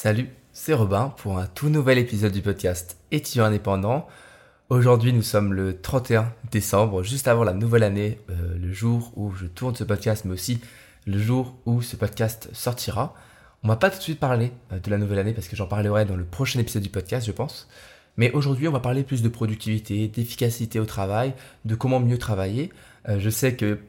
Salut, c'est Robin pour un tout nouvel épisode du podcast Étudiant indépendant. Aujourd'hui, nous sommes le 31 décembre, juste avant la nouvelle année, euh, le jour où je tourne ce podcast, mais aussi le jour où ce podcast sortira. On va pas tout de suite parler euh, de la nouvelle année parce que j'en parlerai dans le prochain épisode du podcast, je pense. Mais aujourd'hui, on va parler plus de productivité, d'efficacité au travail, de comment mieux travailler. Euh, je sais que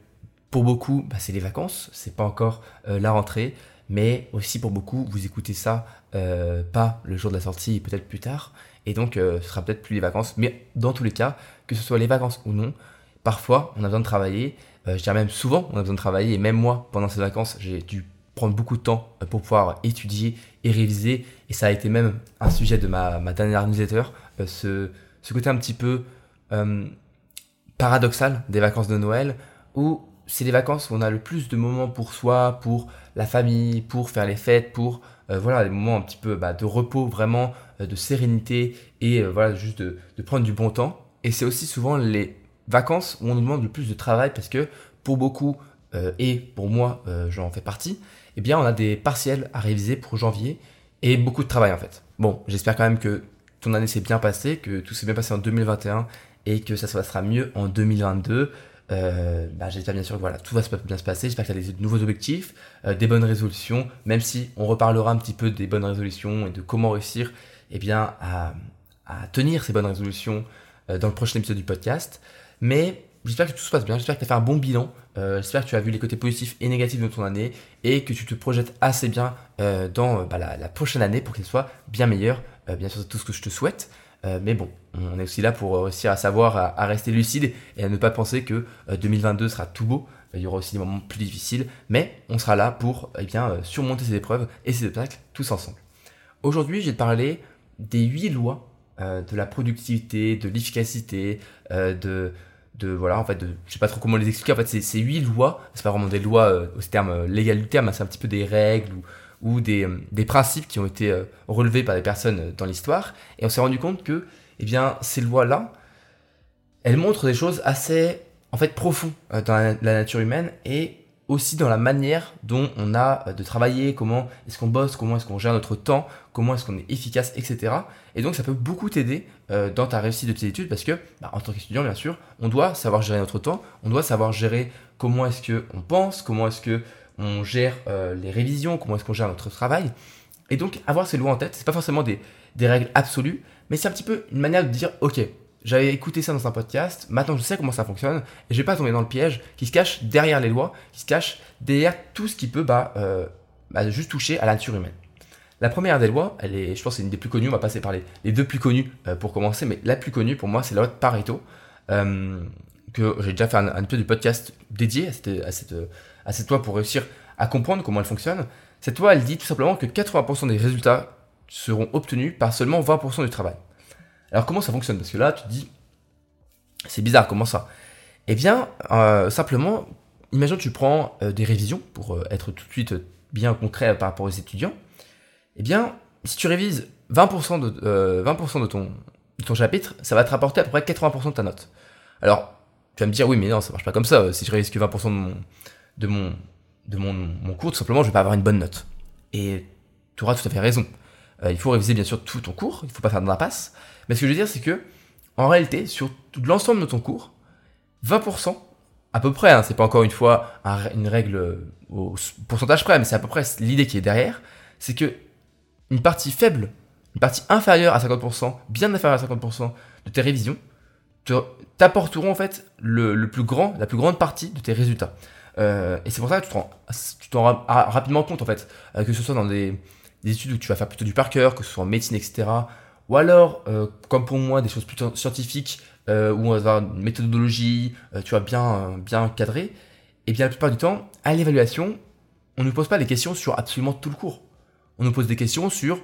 pour beaucoup, bah, c'est les vacances, c'est pas encore la rentrée mais aussi pour beaucoup, vous écoutez ça euh, pas le jour de la sortie, peut-être plus tard, et donc euh, ce sera peut-être plus les vacances, mais dans tous les cas, que ce soit les vacances ou non, parfois on a besoin de travailler, euh, je dirais même souvent on a besoin de travailler, et même moi, pendant ces vacances, j'ai dû prendre beaucoup de temps pour pouvoir étudier et réviser, et ça a été même un sujet de ma, ma dernière newsletter, ce, ce côté un petit peu paradoxal des vacances de Noël, où c'est les vacances où on a le plus de moments pour soi, pour la famille, pour faire les fêtes, pour euh, voilà des moments un petit peu bah, de repos, vraiment euh, de sérénité et euh, voilà juste de, prendre du bon temps. Et c'est aussi souvent les vacances où on nous demande le plus de travail parce que pour beaucoup et pour moi j'en fais partie, eh bien on a des partiels à réviser pour janvier et beaucoup de travail en fait. Bon, j'espère quand même que ton année s'est bien passée, que tout s'est bien passé en 2021 et que ça se passera mieux en 2022. Euh, bah, j'espère bien sûr que voilà, tout va bien se passer. J'espère que tu as des nouveaux objectifs, euh, des bonnes résolutions, même si on reparlera un petit peu des bonnes résolutions et de comment réussir eh bien, à, tenir ces bonnes résolutions euh, dans le prochain épisode du podcast. Mais j'espère que tout se passe bien, j'espère que tu as fait un bon bilan, j'espère que tu as vu les côtés positifs et négatifs de ton année et que tu te projettes assez bien dans bah, la, la, prochaine année pour qu'elle soit bien meilleure. bien sûr, c'est tout ce que je te souhaite. Euh, mais bon, on est aussi là pour réussir à savoir, à, rester lucide et à ne pas penser que 2022 euh, sera tout beau. Il y aura aussi des moments plus difficiles, mais on sera là pour eh bien, euh, surmonter ces épreuves et ces obstacles tous ensemble. Aujourd'hui, te parler des huit lois de la productivité, de l'efficacité, de, de voilà en fait de, je sais pas trop comment les expliquer en fait c'est huit lois c'est pas vraiment des lois au terme légal du terme c'est un petit peu des règles ou des, euh, des principes qui ont été euh, relevés par des personnes euh, dans l'histoire. Et on s'est rendu compte que eh bien, ces lois-là, elles montrent des choses assez en fait profondes dans la, nature humaine et aussi dans la manière dont on a de travailler, comment est-ce qu'on bosse, comment est-ce qu'on gère notre temps, comment est-ce qu'on est efficace, etc. Et donc ça peut beaucoup t'aider dans ta réussite de tes études parce que, bah, en tant qu'étudiant bien sûr, on doit savoir gérer notre temps, on doit savoir gérer comment est-ce qu'on pense, comment est-ce que on gère euh, les révisions, comment est-ce qu'on gère notre travail. Et donc, avoir ces lois en tête, c'est pas forcément des, règles absolues, mais c'est un petit peu une manière de dire, ok, j'avais écouté ça dans un podcast, maintenant je sais comment ça fonctionne, et je vais pas tomber dans le piège qui se cache derrière les lois, qui se cache derrière tout ce qui peut bah, euh, bah, juste toucher à la nature humaine. La première des lois, elle est, je pense, c'est une des plus connues. On va passer par les, deux plus connues euh, pour commencer, mais la plus connue pour moi, c'est la loi de Pareto, que j'ai déjà fait un, un peu de podcast dédié à cette, à cette loi pour réussir à comprendre comment elle fonctionne. Cette loi, elle dit tout simplement que 80% des résultats seront obtenus par seulement 20% du travail. Alors comment ça fonctionne? Parce que là, tu te dis, c'est bizarre, comment ça? Eh bien, euh, simplement, imagine que tu prends euh, des révisions pour euh, être tout de suite bien concret par rapport aux étudiants. Eh bien, si tu révises 20% de, 20 de, ton, de ton chapitre, ça va te rapporter à peu près 80% de ta note. Alors, tu vas me dire, oui, mais non, ça marche pas comme ça. Si je révise que 20% de mon, de mon, de mon, cours, tout simplement, je vais pas avoir une bonne note. Et tu auras tout à fait raison. Euh, il faut réviser bien sûr tout ton cours, il faut pas faire d'impasse. Mais ce que je veux dire, c'est que, en réalité, sur l'ensemble de ton cours, 20%, à peu près, hein, c'est pas encore une fois une règle au pourcentage près, mais c'est à peu près l'idée qui est derrière, c'est que une partie faible, une partie inférieure à 50%, bien inférieure à 50% de tes révisions, t'apporteront en fait le, plus grand, la plus grande partie de tes résultats. Euh, et c'est pour ça que tu t'en rends rapidement compte en fait, euh, que ce soit dans des, études où tu vas faire plutôt du par cœur, que ce soit en médecine, etc. Ou alors, euh, comme pour moi, des choses plutôt scientifiques, où on va avoir une méthodologie, tu vois, bien, bien cadrée. Et bien la plupart du temps, à l'évaluation, on ne pose pas des questions sur absolument tout le cours. On nous pose des questions sur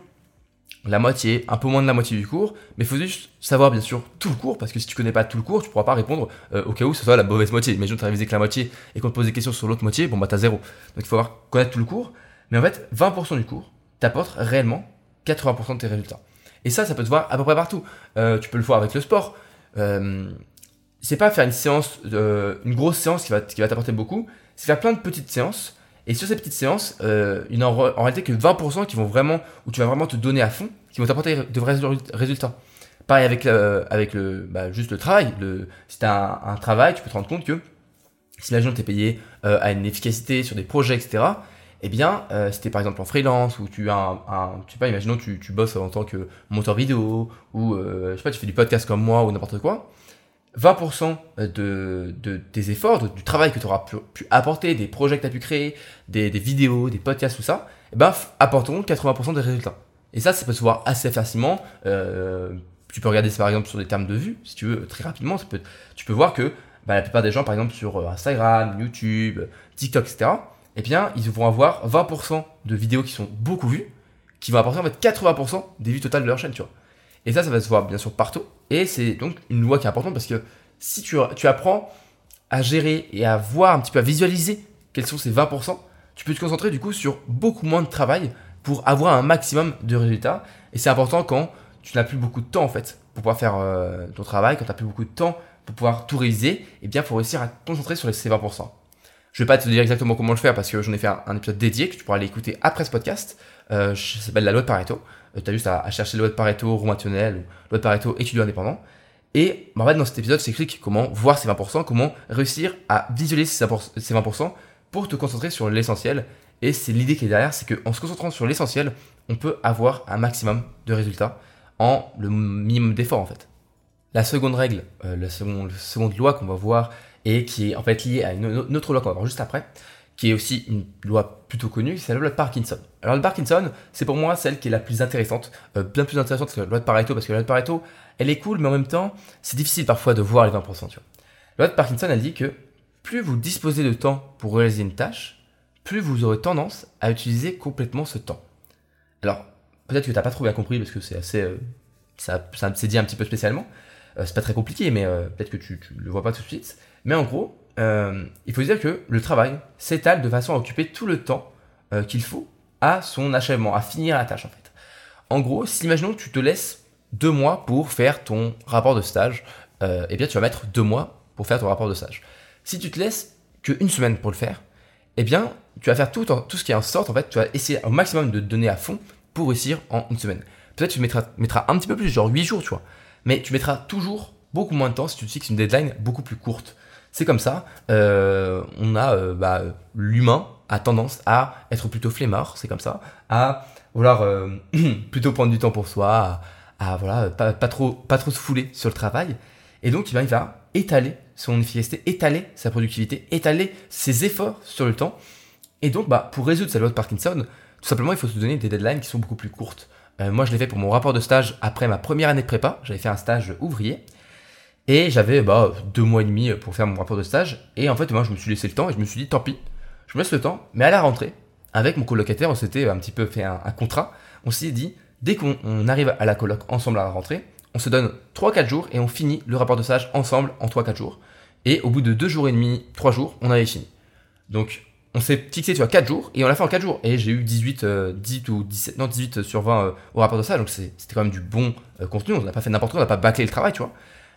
la moitié, un peu moins de la moitié du cours, mais il faut juste savoir bien sûr tout le cours, parce que si tu connais pas tout le cours, tu pourras pas répondre euh, au cas où ce soit la mauvaise moitié. Imagine tu as révisé que la moitié et qu'on te pose des questions sur l'autre moitié, bon bah t'as zéro. Donc il faut avoir, connaître tout le cours, mais en fait 20% du cours t'apporte réellement 80% de tes résultats. Et ça, ça peut te voir à peu près partout. Euh, tu peux le voir avec le sport. Euh, c'est pas faire une séance, une grosse séance qui va, qui va t'apporter beaucoup, c'est faire plein de petites séances Et sur ces petites séances, euh, il n'y en, en réalité que 20% qui vont vraiment, où tu vas vraiment te donner à fond, qui vont t'apporter de vrais résultats. Pareil avec, le, avec le, bah, juste le travail. Le, si tu as un, travail, tu peux te rendre compte que si tu es payé euh, à une efficacité sur des projets, etc., eh bien, euh, si tu es par exemple en freelance ou tu as un, un je sais pas, imaginons tu, tu bosses en tant que monteur vidéo ou euh, je sais pas, tu fais du podcast comme moi ou n'importe quoi, 20% de, de, tes efforts, du travail que tu auras pu, apporter, des projets que tu as pu créer, des, vidéos, des podcasts, tout ça, eh ben, apporteront 80% des résultats. Et ça, ça peut se voir assez facilement. Euh, tu peux regarder ça par exemple sur des termes de vue, si tu veux, très rapidement. Tu peux voir que bah, la plupart des gens, par exemple sur euh, Instagram, YouTube, TikTok, etc., eh bien, ils vont avoir 20% de vidéos qui sont beaucoup vues, qui vont apporter en fait 80% des vues totales de leur chaîne, tu vois. Et ça, ça va se voir bien sûr partout. Et c'est donc une loi qui est importante parce que si tu, apprends à gérer et à voir un petit peu, à visualiser quels sont ces 20%, tu peux te concentrer du coup sur beaucoup moins de travail pour avoir un maximum de résultats. Et c'est important quand tu n'as plus beaucoup de temps en fait pour pouvoir faire euh, ton travail, quand tu n'as plus beaucoup de temps pour pouvoir tout réaliser, et eh bien, faut réussir à te concentrer sur ces 20%. Je vais pas te dire exactement comment le faire parce que j'en ai fait un, épisode dédié que tu pourras aller écouter après ce podcast. Euh, ça s'appelle la loi de Pareto. Euh, tu as juste à, chercher la loi de Pareto roumationnel ou loi de Pareto étudiant indépendant. Et bah, en fait, dans cet épisode, j'explique comment voir ces 20%, comment réussir à visualiser ces 20% pour te concentrer sur l'essentiel. Et c'est l'idée qui est derrière, c'est qu'en se concentrant sur l'essentiel, on peut avoir un maximum de résultats en le minimum d'efforts en fait. La seconde règle, euh, la seconde loi qu'on va voir et qui est en fait liée à une, autre loi qu'on va voir juste après, qui est aussi une loi plutôt connue, c'est la loi de Parkinson. Alors, la Parkinson, c'est pour moi celle qui est la plus intéressante, euh, bien plus intéressante que la loi de Pareto, parce que la loi de Pareto, elle est cool, mais en même temps, c'est difficile parfois de voir les 20%. Tu vois. La loi de Parkinson, elle dit que plus vous disposez de temps pour réaliser une tâche, plus vous aurez tendance à utiliser complètement ce temps. Alors, peut-être que tu n'as pas trop bien compris, parce que c'est assez. Euh, ça, ça c'est dit un petit peu spécialement. Euh, c'est pas très compliqué, mais peut-être que tu, tu le vois pas tout de suite. Mais en gros, euh, il faut dire que le travail s'étale de façon à occuper tout le temps euh, qu'il faut à son achèvement, à finir la tâche en fait. En gros, si imaginons que tu te laisses deux mois pour faire ton rapport de stage, euh, eh bien tu vas mettre deux mois pour faire ton rapport de stage. Si tu te laisses qu'une semaine pour le faire, eh bien tu vas faire tout, ce qui est en sorte, en fait, tu vas essayer au maximum de te donner à fond pour réussir en une semaine. Peut-être tu mettras, un petit peu plus, genre 8 jours, tu vois. Mais tu mettras toujours beaucoup moins de temps si tu te fixes une deadline beaucoup plus courte. C'est comme ça. Euh, on a euh, bah, l'humain a tendance à être plutôt flemmard, c'est comme ça, à vouloir euh, plutôt prendre du temps pour soi, à, voilà pas, trop pas trop se fouler sur le travail. Et donc il va étaler son efficacité, étaler sa productivité, étaler ses efforts sur le temps. Et donc bah pour résoudre cette loi de Parkinson, tout simplement il faut se donner des deadlines qui sont beaucoup plus courtes. moi je l'ai fait pour mon rapport de stage après ma première année de prépa. J'avais fait un stage ouvrier. Et j'avais bah, deux mois et demi pour faire mon rapport de stage. Et en fait, moi, je me suis laissé le temps et je me suis dit, tant pis, je me laisse le temps. Mais à la rentrée, avec mon colocataire, on s'était un petit peu fait un, contrat. On s'est dit, dès qu'on arrive à la coloc ensemble à la rentrée, on se donne 3-4 jours et on finit le rapport de stage ensemble en 3-4 jours. Et au bout de 2 jours et demi, 3 jours, on avait fini. Donc, on s'est fixé, tu vois, 4 jours et on l'a fait en 4 jours. Et j'ai eu 18, 18 euh, ou 17, non, 18 sur 20 euh, au rapport de stage. Donc, c'était quand même du bon euh, contenu. On n'a pas fait n'importe quoi, on n'a pas bâclé le travail, tu vois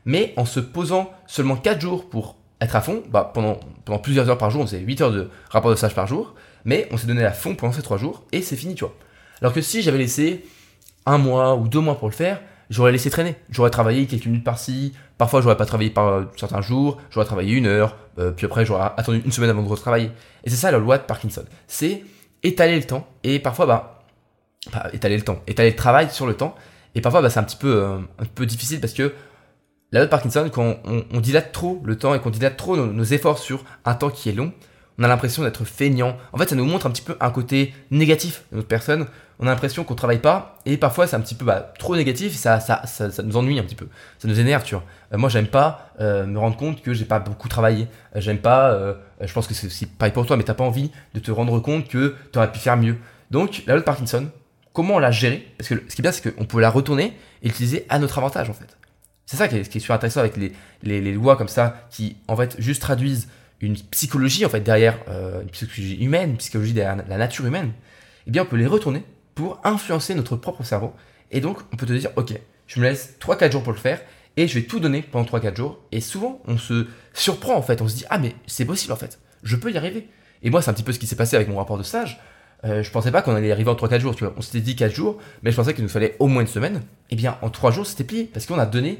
mais en se posant seulement 4 jours pour être à fond, bah, pendant, pendant plusieurs heures par jour, on faisait 8 heures de rapport de stage par jour, mais on s'est donné à fond pendant ces 3 jours, et c'est fini, tu vois. Alors que si j'avais laissé un mois ou deux mois pour le faire, j'aurais laissé traîner. J'aurais travaillé quelques minutes par-ci, parfois j'aurais pas travaillé par euh, certains jours, j'aurais travaillé une heure, euh, puis après j'aurais attendu une semaine avant de retravailler. Et c'est ça la loi de Parkinson. C'est étaler le temps, et parfois, bah, étaler le temps, étaler le travail sur le temps, et parfois bah, c'est un petit peu, euh, un peu difficile parce que la de Parkinson, quand on, dilate trop le temps et qu'on dilate trop nos, efforts sur un temps qui est long, on a l'impression d'être feignant. En fait, ça nous montre un petit peu un côté négatif de notre personne. On a l'impression qu'on travaille pas et parfois c'est un petit peu bah, trop négatif. Ça, ça, ça, ça, nous ennuie un petit peu. Ça nous énerve, tu vois. Euh, moi, j'aime pas euh, me rendre compte que j'ai pas beaucoup travaillé. Euh, j'aime pas. je pense que c'est aussi pareil pour toi, mais t'as pas envie de te rendre compte que tu aurais pu faire mieux. Donc, la loi de Parkinson, comment on l'a gérée? Parce que ce qui est bien, c'est qu'on peut la retourner et l'utiliser à notre avantage en fait. C'est ça qui est, qui super intéressant avec les, les, lois comme ça, qui en fait juste traduisent une psychologie en fait derrière euh, une psychologie humaine, une psychologie derrière la nature humaine. Eh bien, on peut les retourner pour influencer notre propre cerveau. Et donc, on peut te dire, ok, je me laisse 3-4 jours pour le faire et je vais tout donner pendant 3-4 jours. Et souvent, on se surprend en fait, on se dit, ah mais c'est possible en fait, je peux y arriver. Et moi, c'est un petit peu ce qui s'est passé avec mon rapport de stage. Euh, je pensais pas qu'on allait arriver en 3-4 jours, tu vois. On s'était dit 4 jours, mais je pensais qu'il nous fallait au moins une semaine. Eh bien, en 3 jours, c'était plié. Parce qu'on a donné,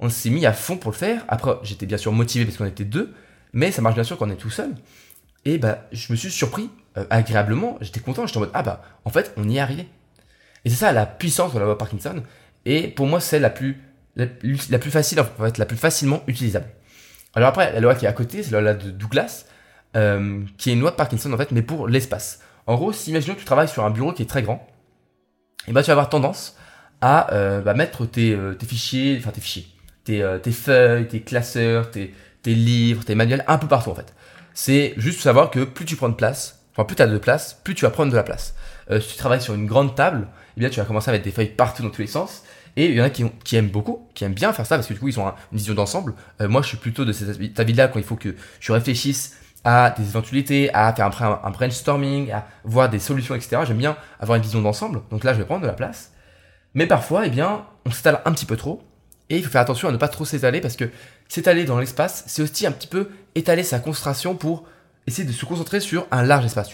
on s'est mis à fond pour le faire. Après, j'étais bien sûr motivé parce qu'on était deux, mais ça marche bien sûr quand on est tout seul. Et bah, je me suis surpris euh, agréablement. J'étais content. J'étais en mode, ah bah, en fait, on y est arrivé. Et c'est ça la puissance de la loi Parkinson. Et pour moi, c'est la plus, facile, en fait, la plus facilement utilisable. Alors après, la loi qui est à côté, c'est la loi de Douglas, euh, qui est une loi de Parkinson en fait, mais pour l'espace. En gros, si imaginons que tu travailles sur un bureau qui est très grand, et ben, tu vas avoir tendance à euh, bah, mettre tes, fichiers, enfin tes fichiers, tes, euh, tes feuilles, tes classeurs, tes, livres, tes manuels un peu partout en fait. C'est juste savoir que plus tu prends de place, enfin plus tu as de place, plus tu vas prendre de la place. si tu travailles sur une grande table, eh bien tu vas commencer à mettre des feuilles partout dans tous les sens. Et il y en a qui, aiment beaucoup, qui aiment bien faire ça parce que du coup ils ont une vision d'ensemble. moi je suis plutôt de cette avis-là quand il faut que je réfléchisse à des éventualités, à faire un, un brainstorming, à voir des solutions, etc. J'aime bien avoir une vision d'ensemble, donc là je vais prendre de la place. Mais parfois, eh bien, on s'étale un petit peu trop, et il faut faire attention à ne pas trop s'étaler, parce que s'étaler dans l'espace, c'est aussi un petit peu étaler sa concentration pour essayer de se concentrer sur un large espace.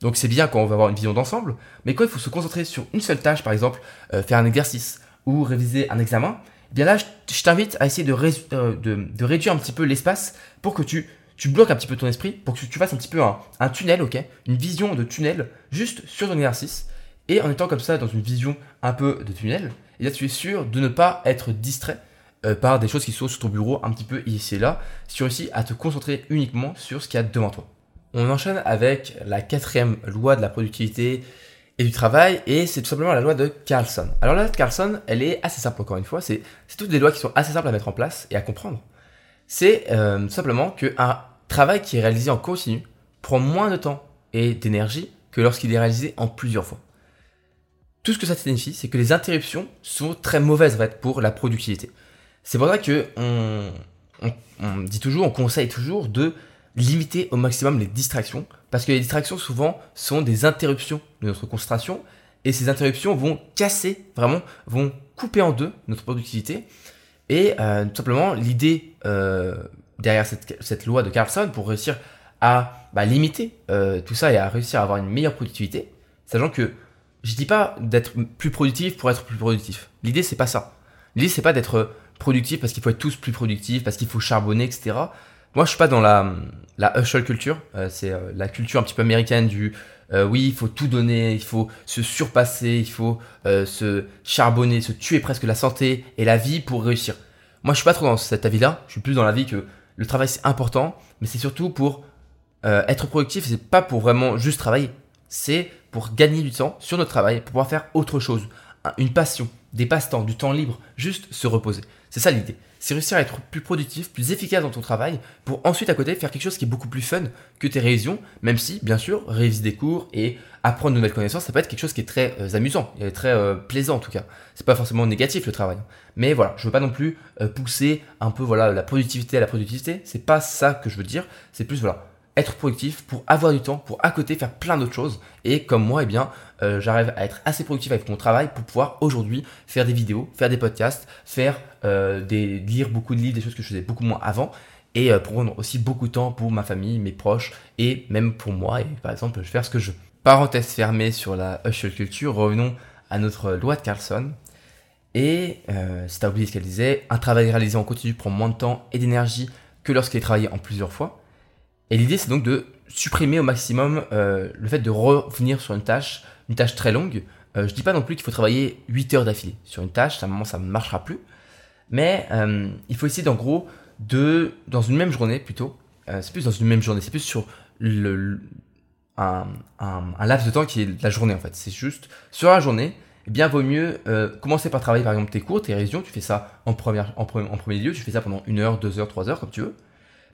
Donc c'est bien quand on va avoir une vision d'ensemble, mais quand il faut se concentrer sur une seule tâche, par exemple, euh, faire un exercice ou réviser un examen, eh bien là, je t'invite à essayer de, euh, de, réduire un petit peu l'espace pour que tu tu bloques un petit peu ton esprit pour que tu fasses un petit peu un, tunnel, ok? Une vision de tunnel juste sur ton exercice. Et en étant comme ça dans une vision un peu de tunnel, et là tu es sûr de ne pas être distrait euh, par des choses qui sont sur ton bureau un petit peu ici et là. Si tu réussis à te concentrer uniquement sur ce qu'il y a devant toi. On enchaîne avec la quatrième loi de la productivité et du travail, et c'est tout simplement la loi de Carlson. Alors la loi de Carlson, elle est assez simple encore une fois, c'est toutes des lois qui sont assez simples à mettre en place et à comprendre c'est euh, simplement qu'un travail qui est réalisé en continu prend moins de temps et d'énergie que lorsqu'il est réalisé en plusieurs fois. Tout ce que ça signifie, c'est que les interruptions sont très mauvaises en fait, pour la productivité. C'est pour ça que on, dit toujours, on conseille toujours de limiter au maximum les distractions, parce que les distractions souvent sont des interruptions de notre concentration, et ces interruptions vont casser, vraiment, vont couper en deux notre productivité, et euh, tout simplement, l'idée euh, derrière cette, loi de Carlson pour réussir à bah, limiter euh, tout ça et à réussir à avoir une meilleure productivité, sachant que je dis pas d'être plus productif pour être plus productif. L'idée c'est pas ça. L'idée c'est pas d'être productif parce qu'il faut être tous plus productifs, parce qu'il faut charbonner, etc. Moi je suis pas dans la, la hustle culture, euh, c'est euh, la culture un petit peu américaine du euh, oui, il faut tout donner, il faut se surpasser, il faut se charbonner, se tuer presque la santé et la vie pour réussir. Moi, je suis pas trop dans cet avis-là. Je suis plus dans l'avis que le travail c'est important, mais c'est surtout pour être productif. C'est pas pour vraiment juste travailler. C'est pour gagner du temps sur notre travail, pour pouvoir faire autre chose, une passion, des passe-temps, du temps libre, juste se reposer. C'est ça l'idée c'est réussir à être plus productif, plus efficace dans ton travail, pour ensuite à côté faire quelque chose qui est beaucoup plus fun que tes révisions, même si, bien sûr, réviser des cours et apprendre de nouvelles connaissances, ça peut être quelque chose qui est très euh, amusant, et très euh, plaisant en tout cas. C'est pas forcément négatif le travail. Mais voilà, je veux pas non plus euh, pousser un peu voilà la productivité à la productivité, c'est pas ça que je veux dire, c'est plus voilà, être productif, pour avoir du temps, pour à côté faire plein d'autres choses. Et comme moi, eh bien, euh, j'arrive à être assez productif avec mon travail pour pouvoir aujourd'hui faire des vidéos, faire des podcasts, faire euh, des, lire beaucoup de livres, des choses que je faisais beaucoup moins avant. Et euh, prendre aussi beaucoup de temps pour ma famille, mes proches et même pour moi. Et par exemple, je faire ce que je veux. Parenthèse fermée sur la hustle culture, revenons à notre loi de Carlson. Et euh, si t'as oublié ce qu'elle disait, un travail réalisé en continu prend moins de temps et d'énergie que lorsqu'il est travaillé en plusieurs fois. Et l'idée, c'est donc de supprimer au maximum euh, le fait de revenir sur une tâche, une tâche très longue. Euh, je dis pas non plus qu'il faut travailler 8 heures d'affilée sur une tâche, à un moment ça ne marchera plus. Mais euh, il faut essayer, en gros, de, dans une même journée plutôt, euh, c'est plus dans une même journée, c'est plus sur un, laps de temps qui est la journée en fait. C'est juste sur la journée, eh bien vaut mieux commencer par travailler par exemple tes cours, tes révisions, tu fais ça en, en, premier lieu, tu fais ça pendant une heure, deux heures, trois heures comme tu veux.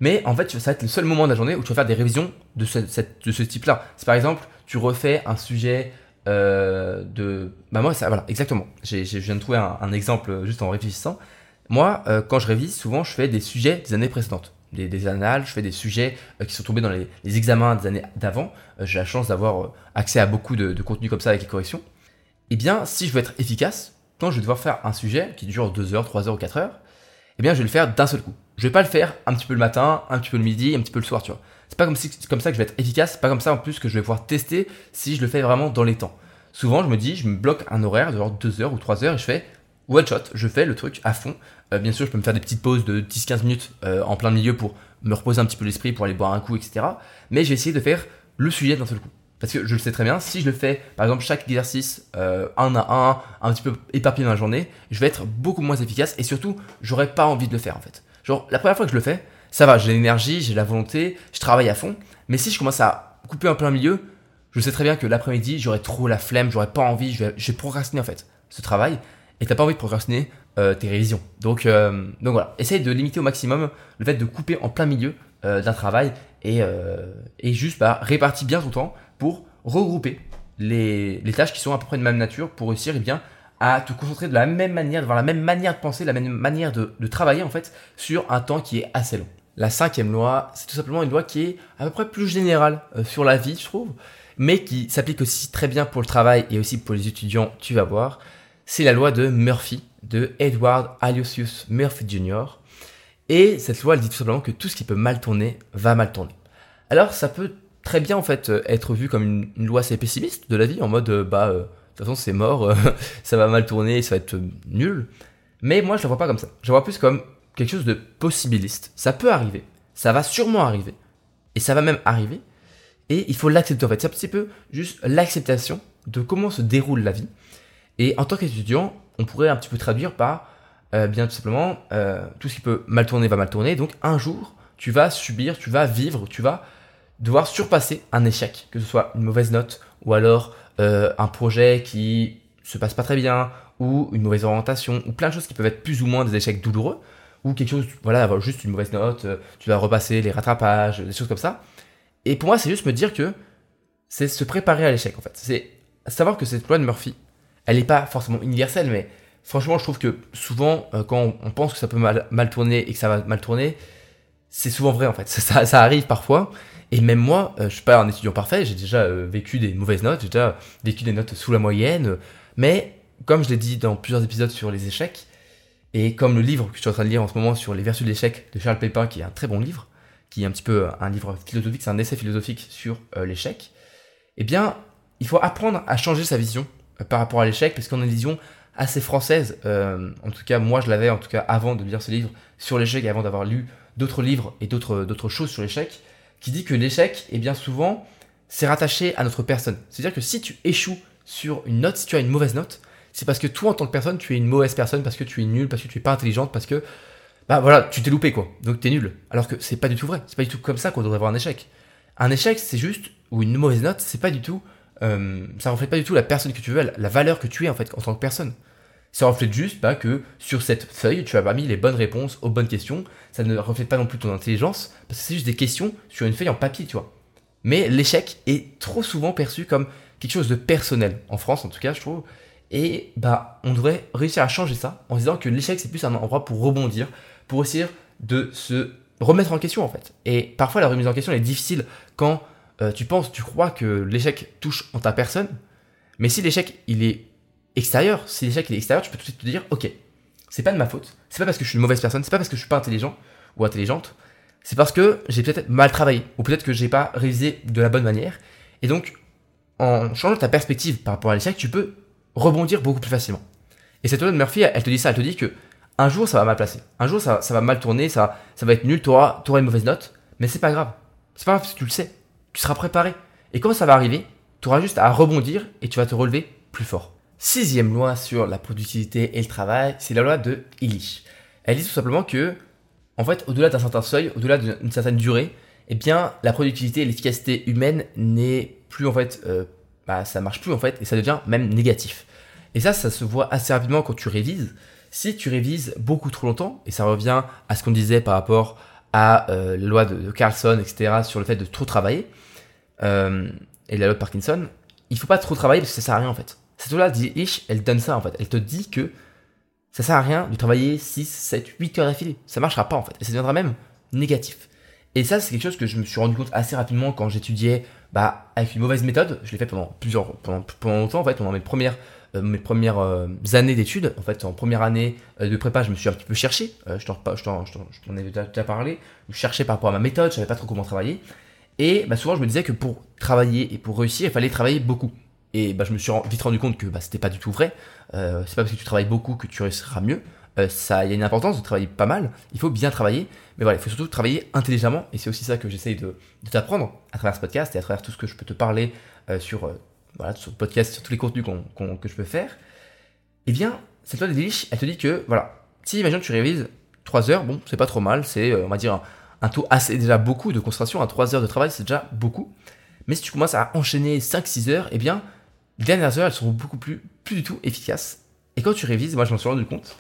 Mais en fait, ça va être le seul moment de la journée où tu vas faire des révisions de ce, type-là. Si par exemple, tu refais un sujet euh, de... Bah moi, ça, voilà, exactement. Je viens de trouver un, exemple juste en réfléchissant. Moi, euh, quand je révise, souvent, je fais des sujets des années précédentes. Des, annales, je fais des sujets euh, qui sont tombés dans les, examens des années d'avant. Euh, j'ai la chance d'avoir euh, accès à beaucoup de, de contenu comme ça avec les corrections. Eh bien, si je veux être efficace, quand je vais devoir faire un sujet qui dure 2 heures, 3 heures ou 4 heures, eh bien, je vais le faire d'un seul coup. Je vais pas le faire un petit peu le matin, un petit peu le midi, un petit peu le soir, tu vois. c'est pas comme, si, comme ça que je vais être efficace, c'est pas comme ça en plus que je vais pouvoir tester si je le fais vraiment dans les temps. Souvent, je me dis, je me bloque un horaire de genre 2 heures ou 3 heures et je fais one shot, je fais le truc à fond. Euh, bien sûr, je peux me faire des petites pauses de 10-15 minutes euh, en plein milieu pour me reposer un petit peu l'esprit, pour aller boire un coup, etc. Mais j'ai essayé de faire le sujet d'un seul coup. Parce que je le sais très bien, si je le fais, par exemple, chaque exercice euh, un à un, un petit peu éparpillé dans la journée, je vais être beaucoup moins efficace et surtout, j'aurais pas envie de le faire en fait. Genre, la première fois que je le fais, ça va, j'ai l'énergie, j'ai la volonté, je travaille à fond. Mais si je commence à couper un plein milieu, je sais très bien que l'après-midi, j'aurais trop la flemme, j'aurais pas envie, je vais, procrastiner en fait ce travail. Et t'as pas envie de procrastiner euh, tes révisions. Donc, euh, donc voilà, essaye de limiter au maximum le fait de couper en plein milieu d'un travail et, et juste bah, répartis bien ton temps pour regrouper les, tâches qui sont à peu près de même nature pour réussir eh bien, à te concentrer de la même manière, d'avoir la même manière de penser, la même manière de, de, travailler en fait sur un temps qui est assez long. La cinquième loi, c'est tout simplement une loi qui est à peu près plus générale euh, sur la vie, je trouve, mais qui s'applique aussi très bien pour le travail et aussi pour les étudiants, tu vas voir. C'est la loi de Murphy, de Edward Aloysius Murphy Jr. Et cette loi, elle dit tout simplement que tout ce qui peut mal tourner va mal tourner. Alors, ça peut très bien en fait euh, être vu comme une, loi assez pessimiste de la vie, en mode euh, bah euh, de toute façon c'est mort, ça va mal tourner, ça va être nul. Mais moi je la vois pas comme ça. Je la vois plus comme quelque chose de possibiliste. Ça peut arriver, ça va sûrement arriver, et ça va même arriver. Et il faut l'accepter en fait. C'est un petit peu juste l'acceptation de comment se déroule la vie. Et en tant qu'étudiant, on pourrait un petit peu traduire par bien tout simplement tout ce qui peut mal tourner va mal tourner. Donc un jour, tu vas subir, tu vas vivre, tu vas devoir surpasser un échec, que ce soit une mauvaise note ou alors euh, un projet qui se passe pas très bien ou une mauvaise orientation ou plein de choses qui peuvent être plus ou moins des échecs douloureux ou quelque chose, voilà, juste une mauvaise note, euh, tu vas repasser les rattrapages, des choses comme ça. Et pour moi, c'est juste me dire que c'est se préparer à l'échec en fait. C'est savoir que cette loi de Murphy, elle n'est pas forcément universelle, mais franchement, je trouve que souvent, euh, quand on pense que ça peut mal, tourner et que ça va mal tourner, c'est souvent vrai en fait. Ça arrive parfois. Et même moi, euh, je suis pas un étudiant parfait, j'ai déjà euh, vécu des mauvaises notes, j'ai déjà vécu des notes sous la moyenne, mais comme je l'ai dit dans plusieurs épisodes sur les échecs, et comme le livre que je suis en train de lire en ce moment sur les vertus de l'échec de Charles Pépin, qui est un très bon livre, qui est un petit peu un livre philosophique, c'est un essai philosophique sur euh, l'échec, eh bien, il faut apprendre à changer sa vision par rapport à l'échec, parce qu'on a une vision assez française, en tout cas moi je l'avais en tout cas avant de lire ce livre sur l'échec et avant d'avoir lu d'autres livres et d'autres choses sur l'échec, qui dit que l'échec, est bien souvent, c'est rattaché à notre personne. C'est-à-dire que si tu échoues sur une note, si tu as une mauvaise note, c'est parce que toi, en tant que personne, tu es une mauvaise personne, parce que tu es nul, parce que tu es pas intelligente, parce que, bah voilà, tu t'es loupé, quoi. Donc tu es nul. Alors que c'est pas du tout vrai. C'est pas du tout comme ça qu'on devrait avoir un échec. Un échec, c'est juste, ou une mauvaise note, c'est pas du tout, euh, ça reflète pas du tout la personne que tu veux, la valeur que tu es, en fait, en tant que personne. Ça reflète juste bah, que sur cette feuille, tu as pas mis les bonnes réponses aux bonnes questions. Ça ne reflète pas non plus ton intelligence, parce que c'est juste des questions sur une feuille en papier, tu vois. Mais l'échec est trop souvent perçu comme quelque chose de personnel, en France en tout cas, je trouve. Et bah, on devrait réussir à changer ça en disant que l'échec, c'est plus un endroit pour rebondir, pour essayer de se remettre en question en fait. Et parfois, la remise en question est difficile quand euh, tu penses, tu crois que l'échec touche en ta personne. Mais si l'échec, il est extérieur, si l'échec est extérieur, tu peux tout de suite te dire, ok, c'est pas de ma faute, c'est pas parce que je suis une mauvaise personne, c'est pas parce que je suis pas intelligent ou intelligente, c'est parce que j'ai peut-être mal travaillé, ou peut-être que j'ai pas révisé de la bonne manière. Et donc, en changeant ta perspective par rapport à l'échec, tu peux rebondir beaucoup plus facilement. Et cette loi Murphy, elle te dit ça, elle te dit que un jour ça va mal placer, un jour ça, va mal tourner, ça, ça va être nul, tu auras, une mauvaise note, mais c'est pas grave. C'est pas grave si tu le sais, tu seras préparé. Et quand ça va arriver, tu auras juste à rebondir et tu vas te relever plus fort. Sixième loi sur la productivité et le travail, c'est la loi de Illich. Elle dit tout simplement que, en fait, au-delà d'un certain seuil, au-delà d'une certaine durée, eh bien, la productivité et l'efficacité humaine n'est plus en fait, euh, bah, ça marche plus en fait, et ça devient même négatif. Et ça, ça se voit assez rapidement quand tu révises. Si tu révises beaucoup trop longtemps, et ça revient à ce qu'on disait par rapport à euh, la loi de, Carlson, etc., sur le fait de trop travailler, euh, et la loi de Parkinson, il faut pas trop travailler parce que ça sert à rien en fait. Cette loi dit ish, elle donne ça en fait. Elle te dit que ça sert à rien de travailler 6, 7, 8 heures d'affilée. Ça marchera pas en fait. Et ça deviendra même négatif. Et ça, c'est quelque chose que je me suis rendu compte assez rapidement quand j'étudiais bah, avec une mauvaise méthode. Je l'ai fait pendant plusieurs, pendant, longtemps en fait, pendant mes premières, euh, mes premières euh, années d'études. En fait, en première année euh, de prépa, je me suis un petit peu cherché. je t'en, je t'en, ai déjà, parlé. Je cherchais par rapport à ma méthode, je savais pas trop comment travailler. Et bah, souvent, je me disais que pour travailler et pour réussir, il fallait travailler beaucoup. Et bah, je me suis vite rendu compte que bah, c'était pas du tout vrai. Euh, c'est pas parce que tu travailles beaucoup que tu réussiras mieux. Euh, il y a une importance de travailler pas mal. Il faut bien travailler, mais voilà, il faut surtout travailler intelligemment. Et c'est aussi ça que j'essaye de, t'apprendre à travers ce podcast et à travers tout ce que je peux te parler euh, sur, voilà, sur le podcast, sur tous les contenus que je peux faire. Eh bien, cette loi des Delish, elle te dit que voilà, si imagine tu révises 3 heures, bon, c'est pas trop mal, c'est on va dire un, taux assez déjà beaucoup de concentration. À 3 heures de travail, c'est déjà beaucoup. Mais si tu commences à enchaîner 5-6 heures, eh bien, dernières heures, elles seront beaucoup plus, plus du tout efficaces. Et quand tu révises, moi je m'en suis rendu compte,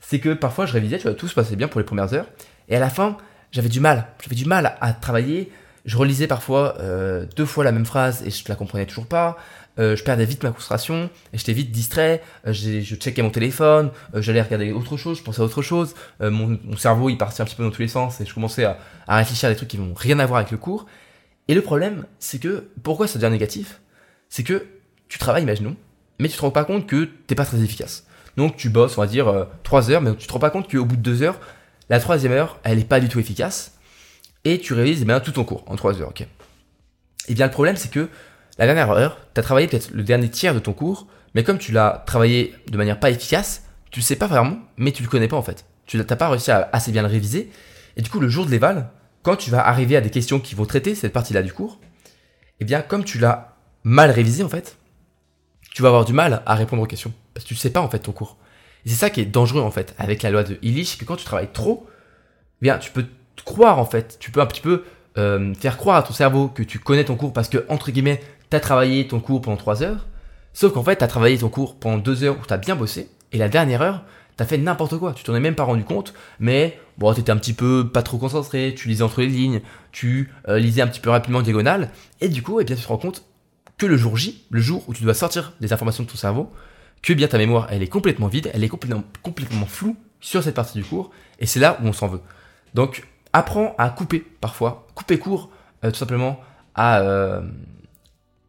c'est que parfois je révisais, tu vois, tout se passait bien pour les premières heures, et à la fin, j'avais du mal, j'avais du mal à travailler. Je relisais parfois euh, deux fois la même phrase et je la comprenais toujours pas. Euh, je perdais vite ma concentration, et j'étais vite distrait, euh, je checkais mon téléphone, j'allais regarder autre chose, je pensais à autre chose, mon, cerveau il partait un petit peu dans tous les sens et je commençais à, à réfléchir à des trucs qui n'ont rien à voir avec le cours. Et le problème, c'est que pourquoi ça devient négatif? C'est que tu travailles, imaginons, mais tu te rends pas compte que t'es pas très efficace. Donc tu bosses, on va dire, 3 heures, mais tu te rends pas compte qu'au bout de 2 heures, la troisième heure, elle n'est pas du tout efficace. Et tu révises eh bien, tout ton cours en 3 heures. ok et eh bien le problème, c'est que la dernière heure, tu as travaillé peut-être le dernier tiers de ton cours, mais comme tu l'as travaillé de manière pas efficace, tu le sais pas vraiment, mais tu le connais pas en fait. Tu n'as pas réussi à assez bien le réviser. Et du coup, le jour de l'éval, quand tu vas arriver à des questions qui vont traiter cette partie-là du cours, eh bien, comme tu l'as mal révisé en fait, tu vas avoir du mal à répondre aux questions. Parce que tu ne sais pas en fait ton cours. C'est ça qui est dangereux en fait avec la loi de Illich, que quand tu travailles trop, eh bien, tu peux croire en fait, tu peux un petit peu euh, faire croire à ton cerveau que tu connais ton cours parce que, entre guillemets, tu as travaillé ton cours pendant 3 heures. Sauf qu'en fait, tu as travaillé ton cours pendant 2 heures où tu as bien bossé. Et la dernière heure, tu as fait n'importe quoi. Tu t'en es même pas rendu compte. Mais bon, tu étais un petit peu pas trop concentré. Tu lisais entre les lignes. Tu euh, lisais un petit peu rapidement en diagonale. Et du coup, eh bien, tu te rends compte que le jour J, le jour où tu dois sortir des informations de ton cerveau, que bien ta mémoire, elle est complètement vide, elle est complètement, complètement floue sur cette partie du cours, et c'est là où on s'en veut. Donc, apprends à couper parfois, couper court, euh, tout simplement, à, euh,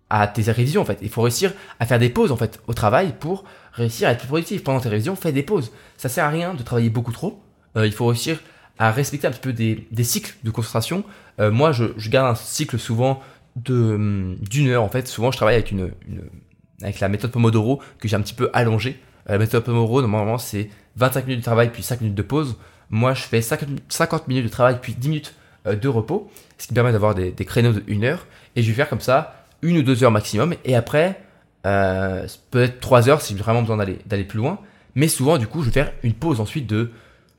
à tes révisions, en fait. Il faut réussir à faire des pauses, en fait, au travail pour réussir à être plus productif. Pendant tes révisions, fais des pauses. Ça sert à rien de travailler beaucoup trop. Euh, il faut réussir à respecter un petit peu des, des cycles de concentration. moi, je, je, garde un cycle souvent de d'une heure, en fait. Souvent, je travaille avec une, avec la méthode Pomodoro que j'ai un petit peu allongée. La méthode Pomodoro, normalement, c'est 25 minutes de travail puis 5 minutes de pause. Moi, je fais 50 minutes de travail puis 10 minutes euh, de repos, ce qui me permet d'avoir des, créneaux de 1 heure. Et je vais faire comme ça une ou deux heures maximum. Et après, euh, peut-être 3 heures si j'ai vraiment besoin d'aller plus loin. Mais souvent, du coup, je vais faire une pause ensuite de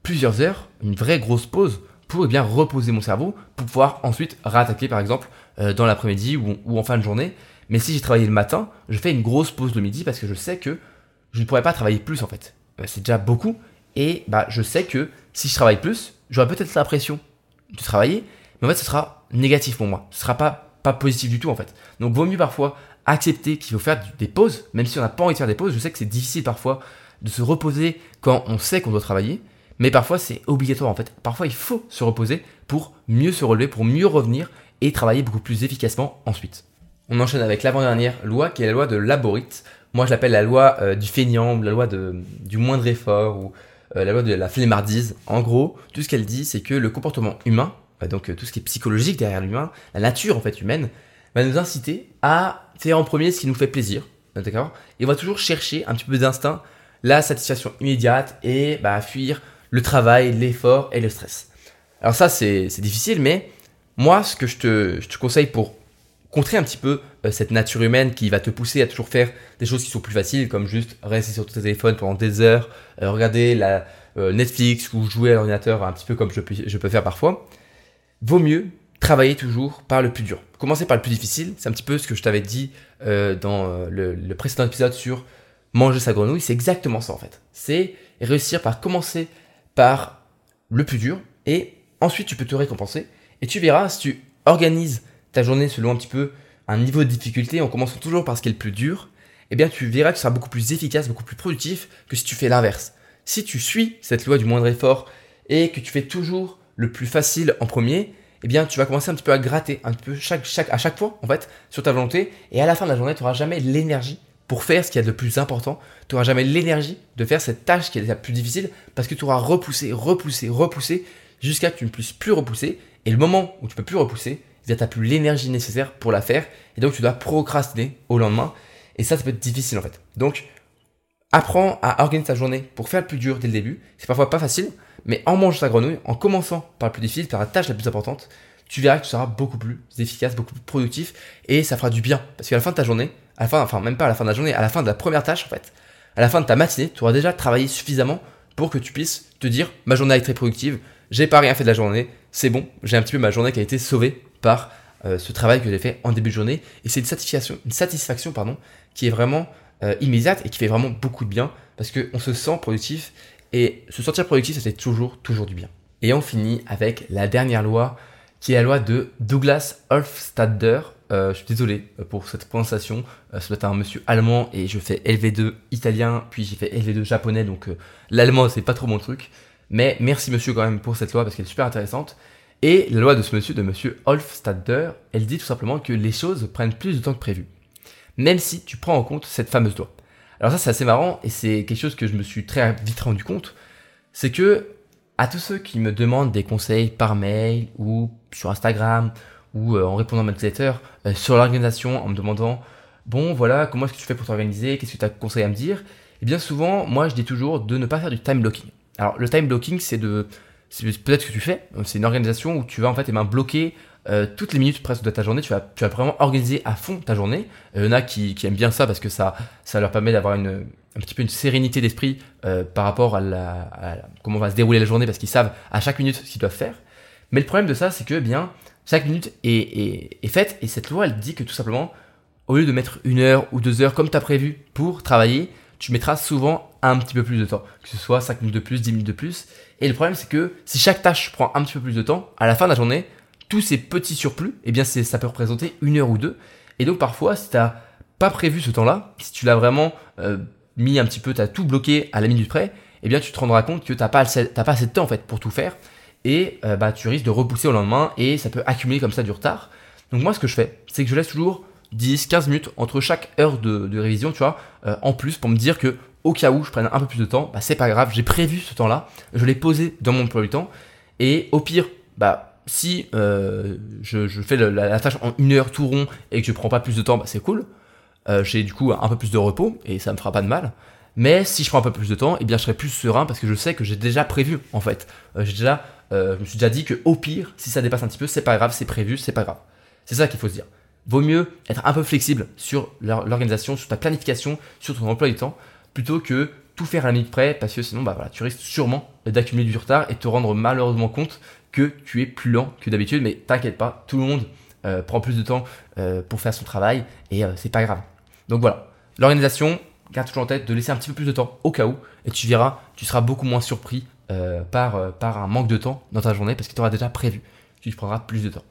plusieurs heures, une vraie grosse pause pour eh bien reposer mon cerveau, pour pouvoir ensuite rattaquer par exemple dans l'après-midi ou, en fin de journée mais si j'ai travaillé le matin, je fais une grosse pause le midi parce que je sais que je ne pourrais pas travailler plus en fait. Euh, c'est déjà beaucoup. Et bah, je sais que si je travaille plus, j'aurai peut-être l'impression de travailler, mais en fait, ce sera négatif pour moi. Ce sera pas, pas positif du tout en fait. Donc, vaut mieux parfois accepter qu'il faut faire des pauses, même si on n'a pas envie de faire des pauses. Je sais que c'est difficile parfois de se reposer quand on sait qu'on doit travailler, mais parfois c'est obligatoire en fait. Parfois, il faut se reposer pour mieux se relever, pour mieux revenir et travailler beaucoup plus efficacement ensuite. On enchaîne avec l'avant-dernière loi qui est la loi de Laborit. Moi je l'appelle la loi euh, du feignant, la loi de, du moindre effort ou euh, la loi de la flemmardise. En gros, tout ce qu'elle dit c'est que le comportement humain, euh, donc tout ce qui est psychologique derrière l'humain, la nature en fait humaine, va nous inciter à faire en premier ce qui nous fait plaisir. D'accord? Et on va toujours chercher un petit peu d'instinct, la satisfaction immédiate et bah, fuir le travail, l'effort et le stress. Alors ça c'est difficile, mais moi ce que je te, conseille pour contrer un petit peu euh, cette nature humaine qui va te pousser à toujours faire des choses qui sont plus faciles, comme juste rester sur ton téléphone pendant des heures, euh, regarder la euh, Netflix ou jouer à l'ordinateur un petit peu comme je peux, je peux faire parfois. Vaut mieux travailler toujours par le plus dur. Commencer par le plus difficile, c'est un petit peu ce que je t'avais dit dans le, précédent épisode sur manger sa grenouille, c'est exactement ça en fait. C'est réussir par commencer par le plus dur et ensuite tu peux te récompenser et tu verras si tu organises ta journée selon un petit peu un niveau de difficulté, en commençant toujours par ce qui est le plus dur, eh bien tu verras que tu seras beaucoup plus efficace, beaucoup plus productif que si tu fais l'inverse. Si tu suis cette loi du moindre effort et que tu fais toujours le plus facile en premier, eh bien tu vas commencer un petit peu à gratter un peu chaque, chaque, à chaque fois en fait sur ta volonté et à la fin de la journée tu n'auras jamais l'énergie pour faire ce qu'il y a de plus important. Tu n'auras jamais l'énergie de faire cette tâche qui est la plus difficile parce que tu auras repoussé, repoussé, repoussé jusqu'à ce que tu ne puisses plus repousser. Et le moment où tu peux plus repousser, eh tu n'as plus l'énergie nécessaire pour la faire, et donc tu dois procrastiner au lendemain, et ça, ça peut être difficile en fait. Donc, apprends à organiser ta journée pour faire le plus dur dès le début. C'est parfois pas facile, mais en mangeant ta grenouille, en commençant par le plus difficile, par la tâche la plus importante, tu verras que tu seras beaucoup plus efficace, beaucoup plus productif, et ça fera du bien. Parce qu'à la fin de ta journée, à la fin, enfin même pas à la fin de la journée, à la fin de la première tâche en fait, à la fin de ta matinée, tu auras déjà travaillé suffisamment pour que tu puisses te dire ma journée été très productive, j'ai pas rien fait de la journée, c'est bon, j'ai un petit peu ma journée qui a été sauvée par euh, ce travail que j'ai fait en début de journée. Et c'est une satisfaction, une satisfaction pardon, qui est vraiment euh, immédiate et qui fait vraiment beaucoup de bien parce qu'on se sent productif et se sentir productif, ça fait toujours, toujours du bien. Et on finit avec la dernière loi qui est la loi de Douglas Hofstadter. Euh, je suis désolé pour cette prononciation. Être un monsieur allemand et je fais LV2 italien, puis j'ai fait LV2 japonais, donc l'allemand c'est pas trop mon truc. Mais merci monsieur quand même pour cette loi parce qu'elle est super intéressante. Et la loi de ce monsieur, de monsieur Hofstadter, elle dit tout simplement que les choses prennent plus de temps que prévu. Même si tu prends en compte cette fameuse loi. Alors ça c'est assez marrant et c'est quelque chose que je me suis très vite rendu compte. C'est que à tous ceux qui me demandent des conseils par mail ou sur Instagram ou euh, en répondant à ma newsletter euh, sur l'organisation en me demandant bon voilà comment est-ce que tu fais pour t'organiser, qu'est-ce que tu as conseillé à me dire, et eh bien souvent moi je dis toujours de ne pas faire du time blocking. Alors le time blocking c'est de peut-être ce que tu fais. C'est une organisation où tu vas en fait eh bloquer euh, toutes les minutes presque de ta journée. Tu vas, tu vas vraiment organiser à fond ta journée. Il y en a qui, qui, aiment bien ça parce que ça, ça leur permet d'avoir une, un petit peu une sérénité d'esprit euh, par rapport à, la, comment va se dérouler la journée parce qu'ils savent à chaque minute ce qu'ils doivent faire. Mais le problème de ça, c'est que eh bien chaque minute est, est, est, faite et cette loi, elle dit que tout simplement, au lieu de mettre une heure ou deux heures comme tu as prévu pour travailler, tu mettras souvent un petit peu plus de temps, que ce soit 5 minutes de plus, 10 minutes de plus. Et le problème, c'est que si chaque tâche prend un petit peu plus de temps, à la fin de la journée, tous ces petits surplus, eh bien, ça peut représenter une heure ou deux. Et donc, parfois, si tu n'as pas prévu ce temps-là, si tu l'as vraiment euh, mis un petit peu, tu as tout bloqué à la minute près, eh bien, tu te rendras compte que tu n'as pas, pas assez de temps, en fait, pour tout faire. Et euh, bah, tu risques de repousser au lendemain et ça peut accumuler comme ça du retard. Donc, moi, ce que je fais, c'est que je laisse toujours 10, 15 minutes entre chaque heure de, révision, tu vois, euh, en plus pour me dire que au cas où je prenne un peu plus de temps, bah c'est pas grave, j'ai prévu ce temps-là, je l'ai posé dans mon emploi du temps, et au pire, bah si euh, je, fais la, tâche en une heure tout rond et que je prends pas plus de temps, bah c'est cool. Euh, j'ai du coup un peu plus de repos et ça me fera pas de mal. Mais si je prends un peu plus de temps, eh bien je serai plus serein parce que je sais que j'ai déjà prévu en fait. j'ai déjà, je me suis déjà dit que au pire, si ça dépasse un petit peu, c'est pas grave, c'est prévu, c'est pas grave. C'est ça qu'il faut se dire vaut mieux être un peu flexible sur l'organisation, sur ta planification, sur ton emploi du temps, plutôt que tout faire à la minute près, parce que sinon, bah voilà, tu risques sûrement d'accumuler du retard et te rendre malheureusement compte que tu es plus lent que d'habitude. Mais t'inquiète pas, tout le monde euh, prend plus de temps euh, pour faire son travail et euh, c'est pas grave. Donc voilà, l'organisation, garde toujours en tête de laisser un petit peu plus de temps au cas où et tu verras, tu seras beaucoup moins surpris par, par un manque de temps dans ta journée parce que tu auras déjà prévu. Tu prendras plus de temps.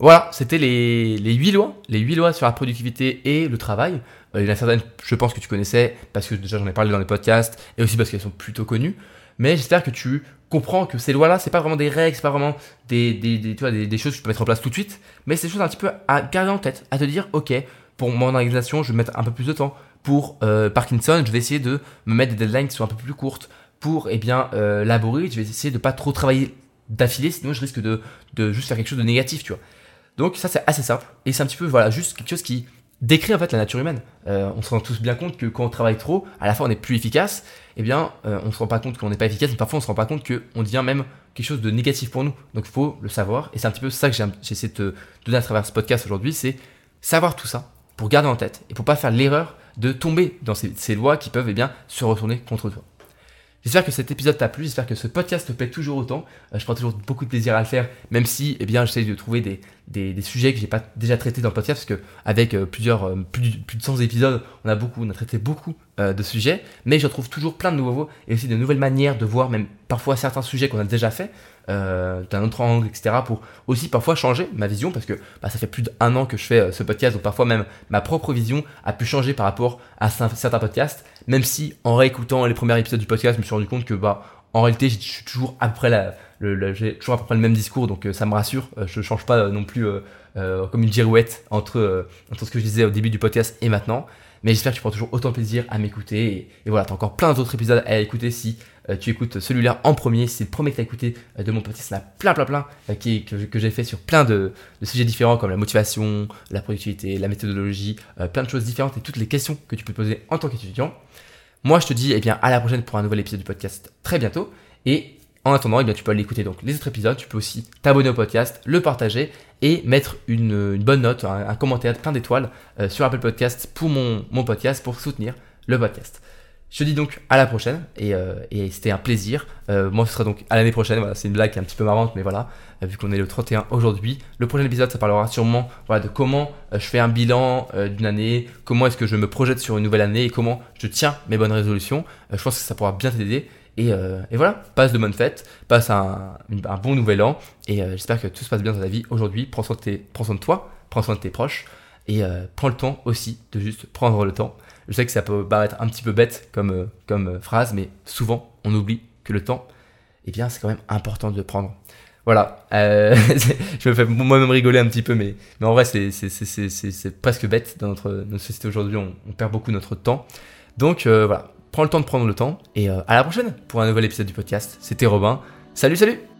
Voilà, c'était les, les 8 lois, les 8 lois sur la productivité et le travail. Euh, il y en a certaines, je pense que tu connaissais, parce que déjà j'en ai parlé dans les podcasts, et aussi parce qu'elles sont plutôt connues. Mais j'espère que tu comprends que ces lois-là, c'est pas vraiment des règles, c'est pas vraiment des, des, des, tu vois, des, choses que tu peux mettre en place tout de suite, mais c'est des choses un petit peu à garder en tête, à te dire, ok, pour mon organisation, je vais mettre un peu plus de temps. Pour euh, Parkinson, je vais essayer de me mettre des deadlines qui sont un peu plus courtes. Pour, eh bien, euh, je vais essayer de pas trop travailler d'affilée, sinon je risque de, de juste faire quelque chose de négatif, tu vois. Donc ça c'est assez simple et c'est un petit peu voilà juste quelque chose qui décrit en fait la nature humaine. Euh, on se rend tous bien compte que quand on travaille trop, à la fois on est plus efficace. Eh bien, euh, on se rend pas compte qu'on n'est pas efficace, mais parfois on se rend pas compte qu'on devient même quelque chose de négatif pour nous. Donc faut le savoir et c'est un petit peu ça que j'ai essayé de te donner à travers ce podcast aujourd'hui, c'est savoir tout ça pour garder en tête et pour pas faire l'erreur de tomber dans ces, ces lois qui peuvent eh bien se retourner contre toi. J'espère que cet épisode t'a plu, j'espère que ce podcast te plaît toujours autant. Euh, je prends toujours beaucoup de plaisir à le faire, même si eh bien, j'essaie de trouver des, des, sujets que j'ai pas déjà traités dans le podcast, parce que avec euh, plusieurs, euh, plus, de 100 épisodes, on a beaucoup, on a traité beaucoup de sujets, mais je trouve toujours plein de nouveaux et aussi de nouvelles manières de voir même parfois certains sujets qu'on a déjà fait d'un autre angle, etc. pour aussi parfois changer ma vision parce que bah, ça fait plus d'un an que je fais ce podcast, donc parfois même ma propre vision a pu changer par rapport à certains podcasts, même si en réécoutant les premiers épisodes du podcast, je me suis rendu compte que bah en réalité je suis toujours après la, le, j'ai toujours à peu près le même discours, donc euh, ça me rassure. je change pas non plus comme une girouette entre, entre ce que je disais au début du podcast et maintenant. Mais j'espère que tu prends toujours autant de plaisir à m'écouter. Et, et voilà, tu as encore plein d'autres épisodes à écouter si euh, tu écoutes celui-là en premier, c'est le premier que tu as écouté euh, de mon podcast, il y plein, plein, plein euh, que, j'ai fait sur plein de, sujets différents comme la motivation, la productivité, la méthodologie, plein de choses différentes et toutes les questions que tu peux poser en tant qu'étudiant. Moi, je te dis eh bien, à la prochaine pour un nouvel épisode du podcast très bientôt. Et en attendant, eh bien, tu peux aller écouter donc, les autres épisodes. Tu peux aussi t'abonner au podcast, le partager et mettre une, bonne note, un, commentaire, plein d'étoiles sur Apple Podcast pour mon, podcast pour soutenir le podcast. Je te dis donc à la prochaine et, euh, c'était un plaisir. Euh, moi, ce sera donc à l'année prochaine. Voilà, c'est une blague qui est un petit peu marrante, mais voilà, euh, vu qu'on est le 31 aujourd'hui. Le prochain épisode, ça parlera sûrement de comment je fais un bilan d'une année, comment est-ce que je me projette sur une nouvelle année et comment je tiens mes bonnes résolutions. je pense que ça pourra bien t'aider. Et, voilà, passe de bonnes fêtes, passe un, bon nouvel an et j'espère que tout se passe bien dans ta vie aujourd'hui. Prends, soin de toi, prends soin de tes proches et prends le temps aussi de juste prendre le temps je sais que ça peut paraître un petit peu bête comme, euh, euh, phrase, mais souvent on oublie que le temps, eh bien, c'est quand même important de prendre. Voilà, euh, je me fais moi-même rigoler un petit peu, mais, en vrai, c'est presque bête dans notre, notre société aujourd'hui. On, perd beaucoup notre temps. Donc voilà, prends le temps de prendre le temps et à la prochaine pour un nouvel épisode du podcast. C'était Robin. Salut, salut